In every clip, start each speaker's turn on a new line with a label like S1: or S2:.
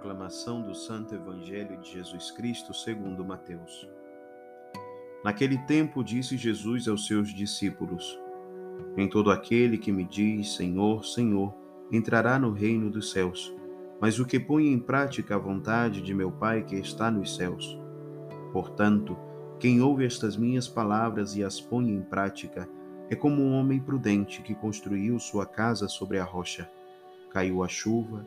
S1: Proclamação do Santo Evangelho de Jesus Cristo segundo Mateus. Naquele tempo disse Jesus aos seus discípulos: Nem todo aquele que me diz Senhor, Senhor, entrará no reino dos céus, mas o que põe em prática a vontade de meu Pai que está nos céus. Portanto, quem ouve estas minhas palavras e as põe em prática é como um homem prudente que construiu sua casa sobre a rocha. Caiu a chuva,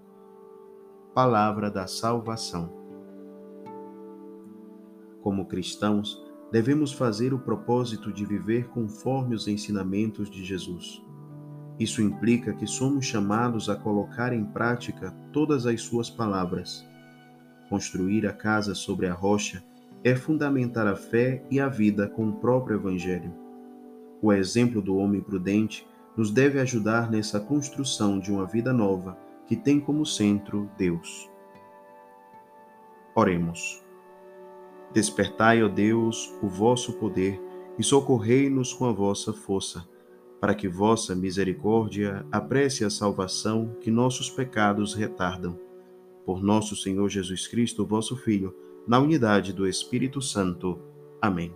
S1: palavra da salvação. Como cristãos, devemos fazer o propósito de viver conforme os ensinamentos de Jesus. Isso implica que somos chamados a colocar em prática todas as suas palavras. Construir a casa sobre a rocha é fundamentar a fé e a vida com o próprio Evangelho. O exemplo do homem prudente nos deve ajudar nessa construção de uma vida nova que tem como centro Deus. Oremos. Despertai, ó Deus, o vosso poder e socorrei-nos com a vossa força, para que vossa misericórdia apresse a salvação que nossos pecados retardam. Por nosso Senhor Jesus Cristo, vosso Filho, na unidade do Espírito Santo. Amém.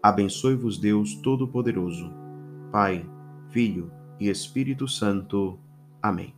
S1: Abençoe-vos Deus Todo-Poderoso, Pai, Filho e Espírito Santo. Amém.